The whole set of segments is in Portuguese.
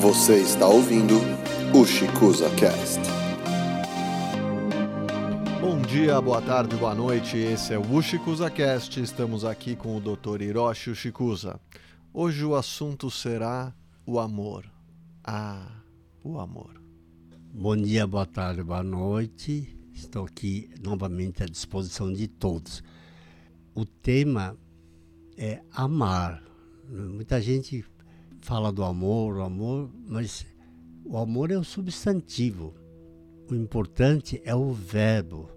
Você está ouvindo o Chicuza Cast. Bom dia, boa tarde, boa noite. Esse é o Ushikuza Cast. Estamos aqui com o Dr. Hiroshi Ushikuza. Hoje o assunto será o amor. Ah, o amor. Bom dia, boa tarde, boa noite. Estou aqui novamente à disposição de todos. O tema é amar. Muita gente fala do amor, o amor, mas o amor é o substantivo. O importante é o verbo.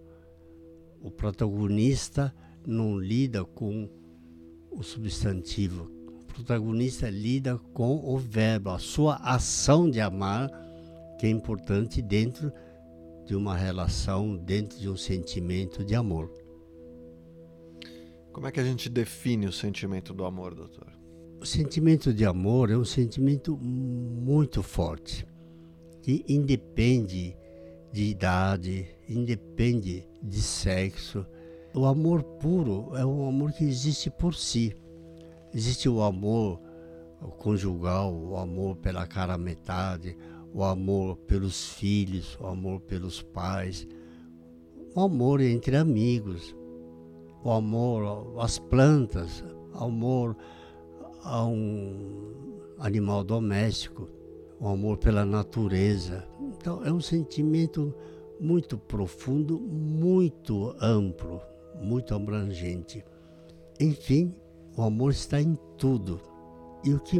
O protagonista não lida com o substantivo. O protagonista lida com o verbo, a sua ação de amar, que é importante dentro de uma relação, dentro de um sentimento de amor. Como é que a gente define o sentimento do amor, doutor? O sentimento de amor é um sentimento muito forte, que independe de idade, independe de sexo. O amor puro é um amor que existe por si. Existe o amor conjugal, o amor pela cara metade, o amor pelos filhos, o amor pelos pais, o amor entre amigos, o amor às plantas, o amor a um animal doméstico, o amor pela natureza. Então é um sentimento muito profundo, muito amplo, muito abrangente. Enfim, o amor está em tudo. E o que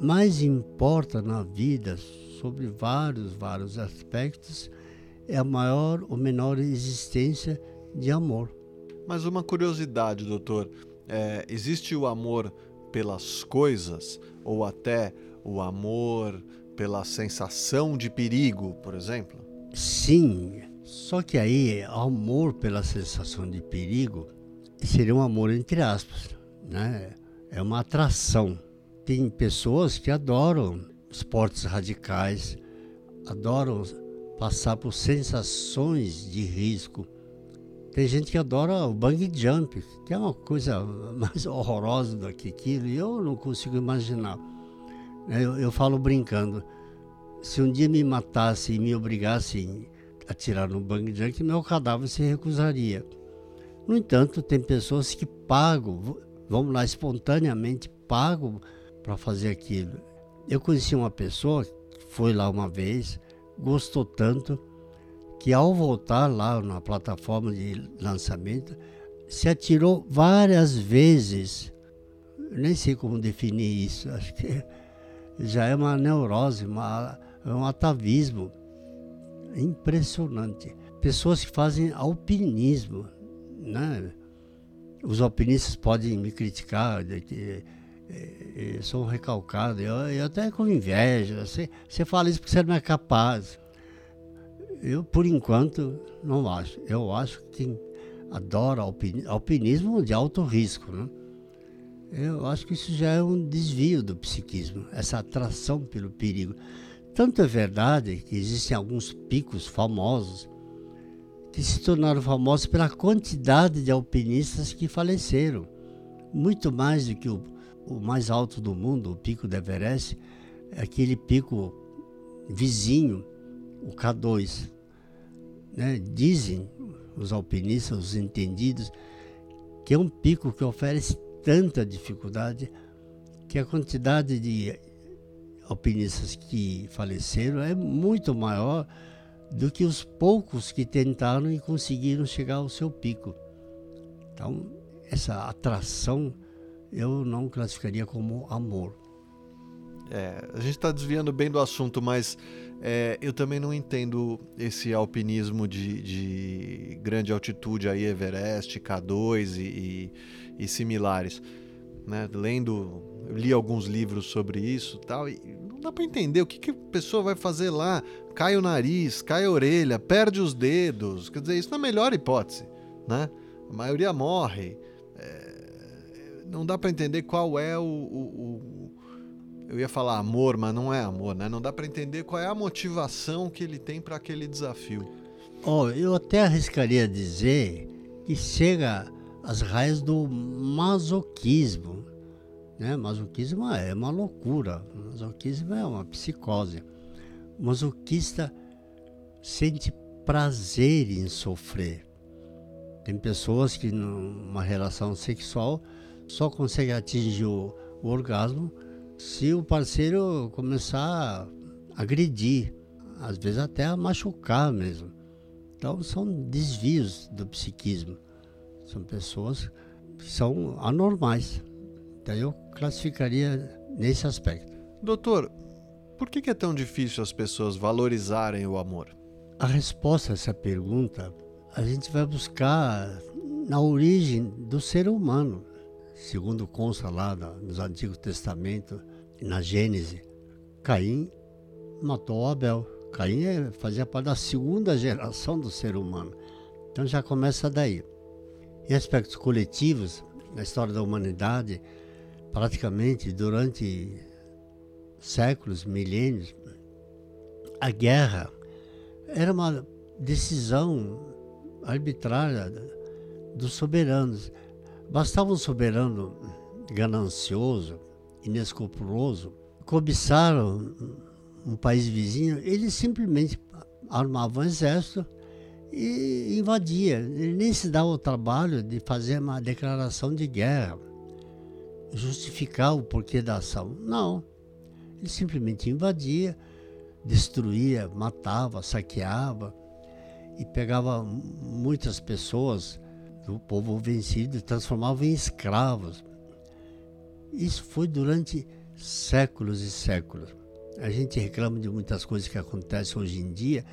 mais importa na vida, sobre vários, vários aspectos, é a maior ou menor existência de amor. Mas uma curiosidade, doutor: é, existe o amor pelas coisas ou até o amor pela sensação de perigo, por exemplo? Sim, só que aí amor pela sensação de perigo seria um amor entre aspas, né? É uma atração. Tem pessoas que adoram esportes radicais, adoram passar por sensações de risco tem gente que adora o bang jump, que é uma coisa mais horrorosa do que aquilo, e eu não consigo imaginar. Eu, eu falo brincando, se um dia me matasse e me obrigassem a tirar no bang jump, meu cadáver se recusaria. No entanto, tem pessoas que pagam, vamos lá, espontaneamente pagam para fazer aquilo. Eu conheci uma pessoa que foi lá uma vez, gostou tanto, que ao voltar lá na plataforma de lançamento, se atirou várias vezes. Nem sei como definir isso, acho que já é uma neurose, uma, é um atavismo impressionante. Pessoas que fazem alpinismo, né? Os alpinistas podem me criticar, de que eu sou recalcado, eu, eu até com inveja. Você, você fala isso porque você não é capaz. Eu, por enquanto, não acho. Eu acho que quem adora alpinismo, alpinismo de alto risco, né? Eu acho que isso já é um desvio do psiquismo, essa atração pelo perigo. Tanto é verdade que existem alguns picos famosos que se tornaram famosos pela quantidade de alpinistas que faleceram. Muito mais do que o, o mais alto do mundo, o pico do Everest, é aquele pico vizinho o K2. Né? Dizem os alpinistas, os entendidos, que é um pico que oferece tanta dificuldade que a quantidade de alpinistas que faleceram é muito maior do que os poucos que tentaram e conseguiram chegar ao seu pico. Então, essa atração eu não classificaria como amor. É, a gente está desviando bem do assunto, mas é, eu também não entendo esse alpinismo de, de, grande altitude aí, Everest, K2 e, e, e similares. Né? Lendo, li alguns livros sobre isso tal, e não dá para entender o que, que a pessoa vai fazer lá. Cai o nariz, cai a orelha, perde os dedos. Quer dizer, isso na melhor hipótese. Né? A maioria morre. É, não dá para entender qual é o, o, eu ia falar amor, mas não é amor, né? Não dá para entender qual é a motivação que ele tem para aquele desafio. Oh, eu até arriscaria dizer que chega às raízes do masoquismo, Né? Masoquismo é uma loucura, masoquismo é uma psicose. Masoquista sente prazer em sofrer. Tem pessoas que numa relação sexual só conseguem atingir o, o orgasmo se o parceiro começar a agredir, às vezes até a machucar mesmo. Então são desvios do psiquismo. São pessoas que são anormais. Então eu classificaria nesse aspecto. Doutor, por que é tão difícil as pessoas valorizarem o amor? A resposta a essa pergunta a gente vai buscar na origem do ser humano, segundo consta lá no Antigo Testamento, na Gênese. Caim matou Abel. Caim é, fazia parte da segunda geração do ser humano. Então já começa daí. Em aspectos coletivos, na história da humanidade, praticamente durante séculos, milênios, a guerra era uma decisão arbitrária dos soberanos. Bastava um soberano ganancioso, inescrupuloso, cobiçar um país vizinho, ele simplesmente armava um exército e invadia. Ele nem se dava o trabalho de fazer uma declaração de guerra, justificar o porquê da ação. Não. Ele simplesmente invadia, destruía, matava, saqueava e pegava muitas pessoas do povo vencido transformava em escravos. Isso foi durante séculos e séculos. A gente reclama de muitas coisas que acontecem hoje em dia,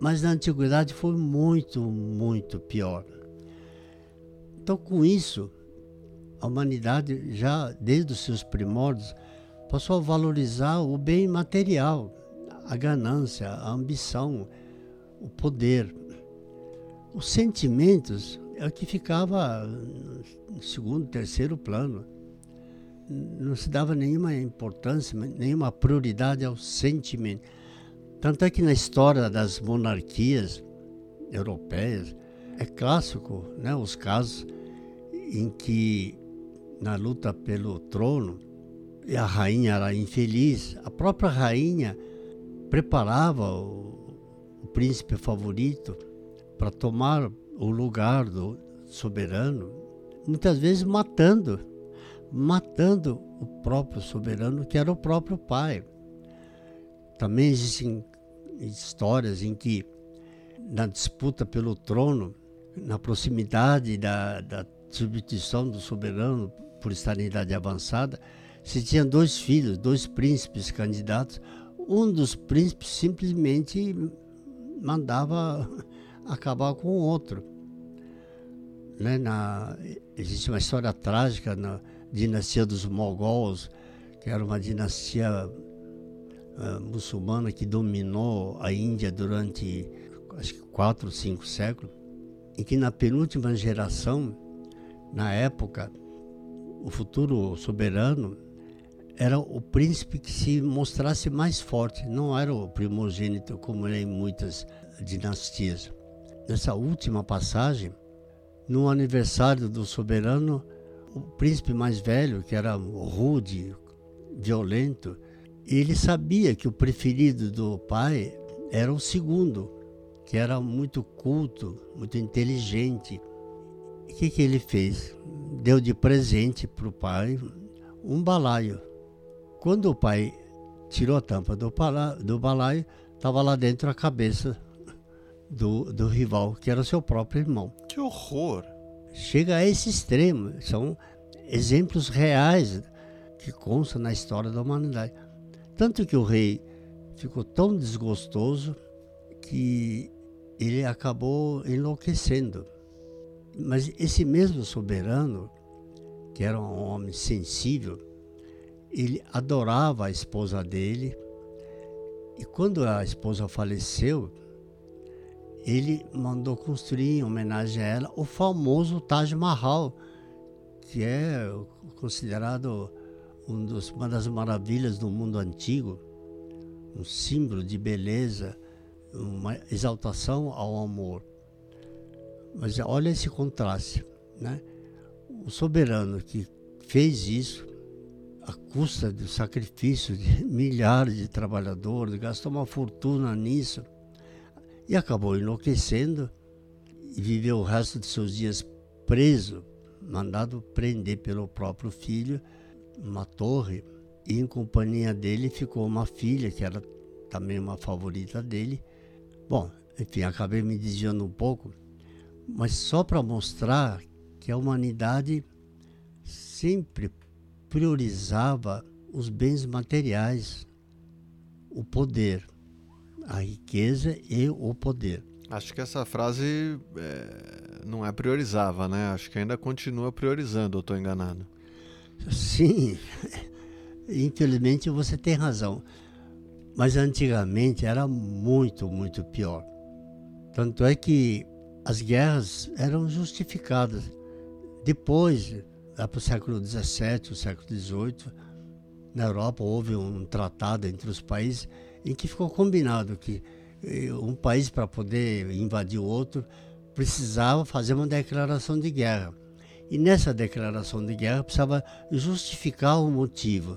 mas na antiguidade foi muito, muito pior. Então, com isso, a humanidade já desde os seus primórdios passou a valorizar o bem material, a ganância, a ambição, o poder. Os sentimentos é o que ficava no segundo, terceiro plano. Não se dava nenhuma importância, nenhuma prioridade ao sentimento. Tanto é que na história das monarquias europeias é clássico né, os casos em que na luta pelo trono a rainha era infeliz, a própria rainha preparava o, o príncipe favorito para tomar o lugar do soberano, muitas vezes matando, matando o próprio soberano, que era o próprio pai. Também existem histórias em que, na disputa pelo trono, na proximidade da, da substituição do soberano por estar em idade avançada, se tinha dois filhos, dois príncipes candidatos, um dos príncipes simplesmente mandava acabar com o outro. Né? Na, existe uma história trágica na dinastia dos Mogols, que era uma dinastia uh, muçulmana que dominou a Índia durante acho que quatro, cinco séculos, e que na penúltima geração, na época, o futuro soberano era o príncipe que se mostrasse mais forte, não era o primogênito como é em muitas dinastias. Nessa última passagem, no aniversário do soberano, o príncipe mais velho, que era rude, violento, ele sabia que o preferido do pai era o segundo, que era muito culto, muito inteligente. O que, que ele fez? Deu de presente para o pai um balaio quando o pai tirou a tampa do, balaio, estava lá dentro a cabeça do, do rival, que era seu próprio irmão. Que horror! Chega a esse extremo. São exemplos reais que constam na história da humanidade. Tanto que o rei ficou tão desgostoso que ele acabou enlouquecendo. Mas esse mesmo soberano, que era um homem sensível, ele adorava a esposa dele. E quando a esposa faleceu, ele mandou construir em homenagem a ela o famoso Taj Mahal, que é considerado um dos, uma das maravilhas do mundo antigo, um símbolo de beleza, uma exaltação ao amor. Mas olha esse contraste, né? O soberano que fez isso à custa do sacrifício de milhares de trabalhadores, gastou uma fortuna nisso e acabou enlouquecendo e viveu o resto de seus dias preso, mandado prender pelo próprio filho, numa torre, e em companhia dele ficou uma filha, que era também uma favorita dele. Bom, enfim, acabei me desviando um pouco, mas só para mostrar que a humanidade sempre priorizava os bens materiais, o poder, a riqueza e o poder. Acho que essa frase é, não é priorizava, né? Acho que ainda continua priorizando, ou estou enganado? Sim, infelizmente você tem razão. Mas antigamente era muito, muito pior. Tanto é que as guerras eram justificadas. Depois, lá para o século XVII, o século XVIII, na Europa houve um tratado entre os países em que ficou combinado que eh, um país para poder invadir o outro precisava fazer uma declaração de guerra. E nessa declaração de guerra precisava justificar o motivo.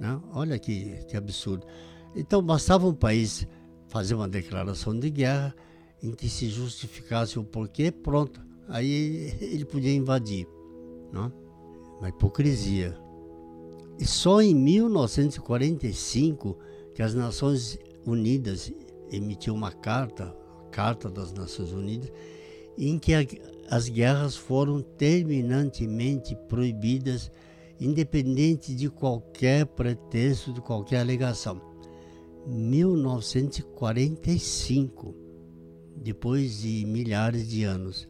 Né? Olha que, que absurdo. Então bastava um país fazer uma declaração de guerra em que se justificasse o porquê, pronto. Aí ele podia invadir. Né? Uma hipocrisia. E só em 1945 que as Nações Unidas emitiu uma carta, a Carta das Nações Unidas, em que a, as guerras foram terminantemente proibidas, independente de qualquer pretexto, de qualquer alegação. 1945, depois de milhares de anos.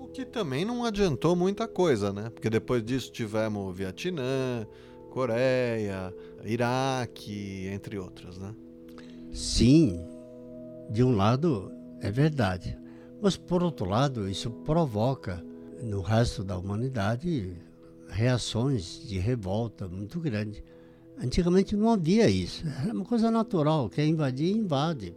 O que também não adiantou muita coisa, né? Porque depois disso tivemos Vietnã, Coreia, Iraque, entre outras, né? Sim, de um lado é verdade, mas por outro lado isso provoca no resto da humanidade reações de revolta muito grandes. Antigamente não havia isso, era uma coisa natural, quer invadir, invade.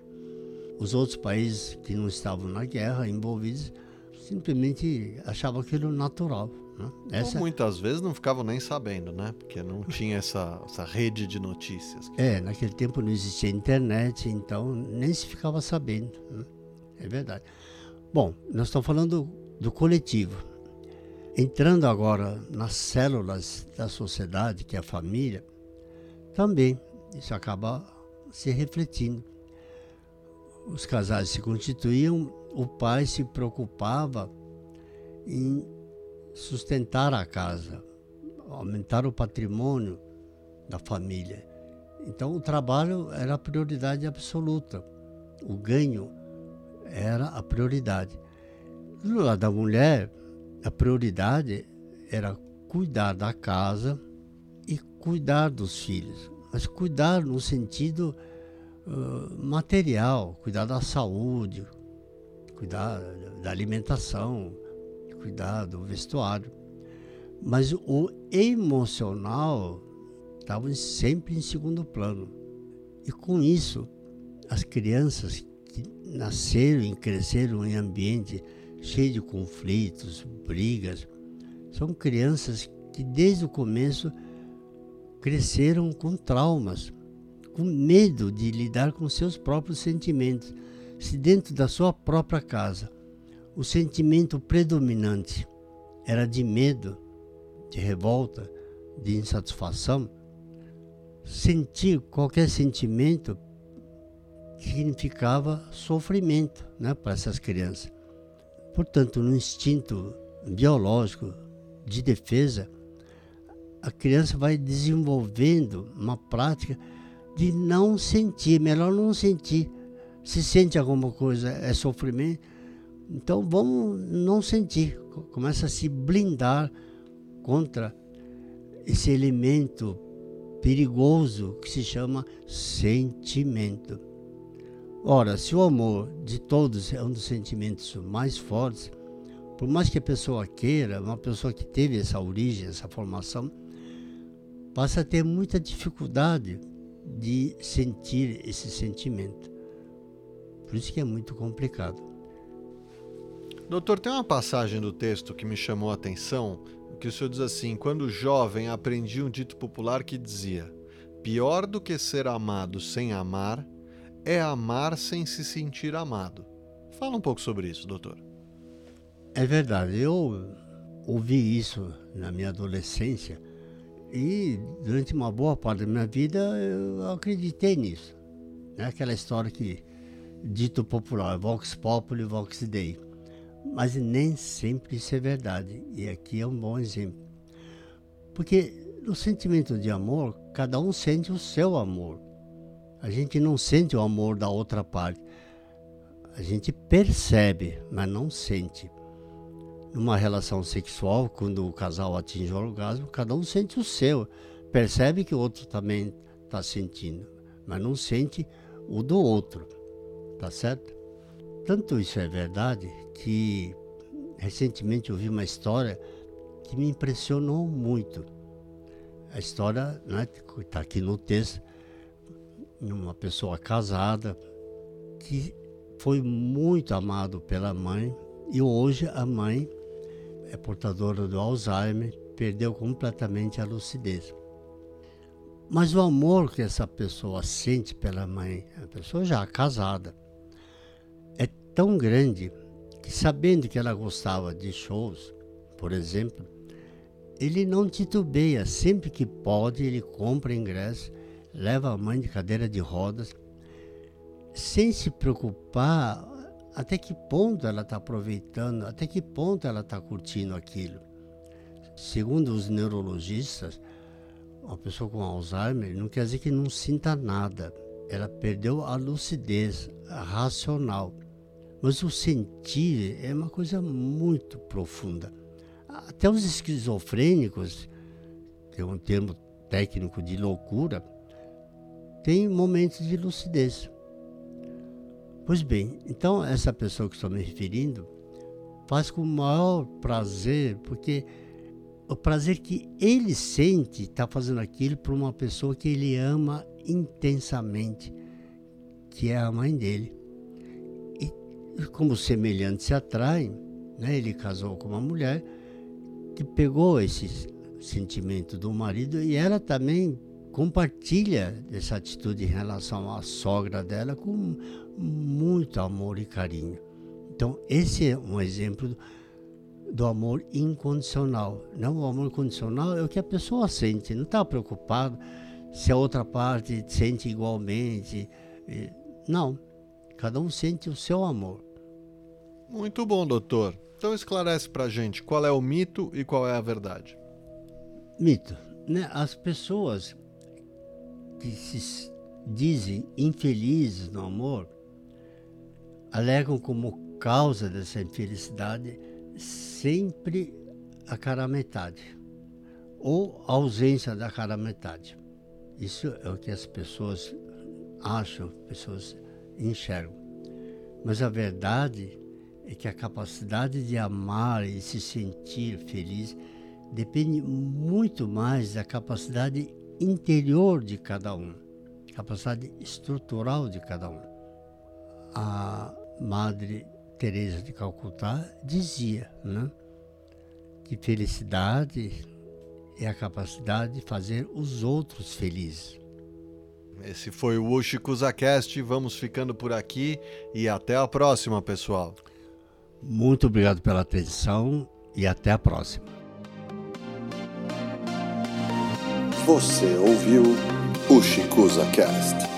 Os outros países que não estavam na guerra, envolvidos, simplesmente achavam aquilo natural. Né? Essa... Ou muitas vezes não ficavam nem sabendo, né? Porque não tinha essa, essa rede de notícias. É, naquele tempo não existia internet, então nem se ficava sabendo. Né? É verdade. Bom, nós estamos falando do, do coletivo. Entrando agora nas células da sociedade, que é a família, também isso acaba se refletindo. Os casais se constituíam, o pai se preocupava em sustentar a casa, aumentar o patrimônio da família. Então o trabalho era a prioridade absoluta, o ganho era a prioridade. Do lado da mulher, a prioridade era cuidar da casa e cuidar dos filhos, mas cuidar no sentido uh, material, cuidar da saúde, cuidar da alimentação, cuidar do vestuário. Mas o emocional estava sempre em segundo plano. E com isso, as crianças que nasceram e cresceram em ambiente cheio de conflitos, brigas, são crianças que desde o começo cresceram com traumas, com medo de lidar com seus próprios sentimentos, se dentro da sua própria casa o sentimento predominante era de medo, de revolta, de insatisfação, sentir qualquer sentimento significava sofrimento né, para essas crianças. Portanto, no instinto biológico de defesa, a criança vai desenvolvendo uma prática de não sentir, melhor não sentir. Se sente alguma coisa é sofrimento, então vamos não sentir, começa a se blindar contra esse elemento perigoso que se chama sentimento. Ora, se o amor de todos é um dos sentimentos mais fortes, por mais que a pessoa queira, uma pessoa que teve essa origem, essa formação, passa a ter muita dificuldade de sentir esse sentimento. Por isso que é muito complicado. Doutor, tem uma passagem do texto que me chamou a atenção, que o senhor diz assim: quando jovem aprendi um dito popular que dizia: pior do que ser amado sem amar é amar sem se sentir amado. Fala um pouco sobre isso, doutor. É verdade. Eu ouvi isso na minha adolescência e durante uma boa parte da minha vida eu acreditei nisso. É aquela história que dito popular, vox populi, vox dei. Mas nem sempre isso é verdade. E aqui é um bom exemplo. Porque no sentimento de amor, cada um sente o seu amor. A gente não sente o amor da outra parte. A gente percebe, mas não sente. Numa relação sexual, quando o casal atinge o orgasmo, cada um sente o seu. Percebe que o outro também está sentindo, mas não sente o do outro. Tá certo? Tanto isso é verdade que recentemente eu vi uma história que me impressionou muito. A história está né, tá aqui no texto, uma pessoa casada que foi muito amado pela mãe e hoje a mãe é portadora do Alzheimer, perdeu completamente a lucidez. Mas o amor que essa pessoa sente pela mãe, a pessoa já casada, tão grande que, sabendo que ela gostava de shows, por exemplo, ele não titubeia. Sempre que pode, ele compra ingresso, leva a mãe de cadeira de rodas, sem se preocupar até que ponto ela está aproveitando, até que ponto ela está curtindo aquilo. Segundo os neurologistas, uma pessoa com Alzheimer não quer dizer que não sinta nada. Ela perdeu a lucidez racional. Mas o sentir é uma coisa muito profunda. Até os esquizofrênicos, que é um termo técnico de loucura, têm momentos de lucidez. Pois bem, então essa pessoa que estou me referindo faz com o maior prazer, porque o prazer que ele sente está fazendo aquilo para uma pessoa que ele ama intensamente, que é a mãe dele como semelhantes se atraem, né? ele casou com uma mulher que pegou esse sentimento do marido e ela também compartilha essa atitude em relação à sogra dela com muito amor e carinho. Então, esse é um exemplo do amor incondicional. Não o amor condicional é o que a pessoa sente, não está preocupado se a outra parte sente igualmente. Não, cada um sente o seu amor. Muito bom, doutor. Então esclarece pra gente qual é o mito e qual é a verdade. Mito. Né? As pessoas que se dizem infelizes no amor alegam como causa dessa infelicidade sempre a cara metade ou a ausência da cara metade. Isso é o que as pessoas acham, pessoas enxergam. Mas a verdade é que a capacidade de amar e se sentir feliz depende muito mais da capacidade interior de cada um, capacidade estrutural de cada um. A Madre Teresa de Calcutá dizia, né, que felicidade é a capacidade de fazer os outros felizes. Esse foi o Ushikuzacast, vamos ficando por aqui e até a próxima, pessoal. Muito obrigado pela atenção e até a próxima. Você ouviu o Chicuza Cast.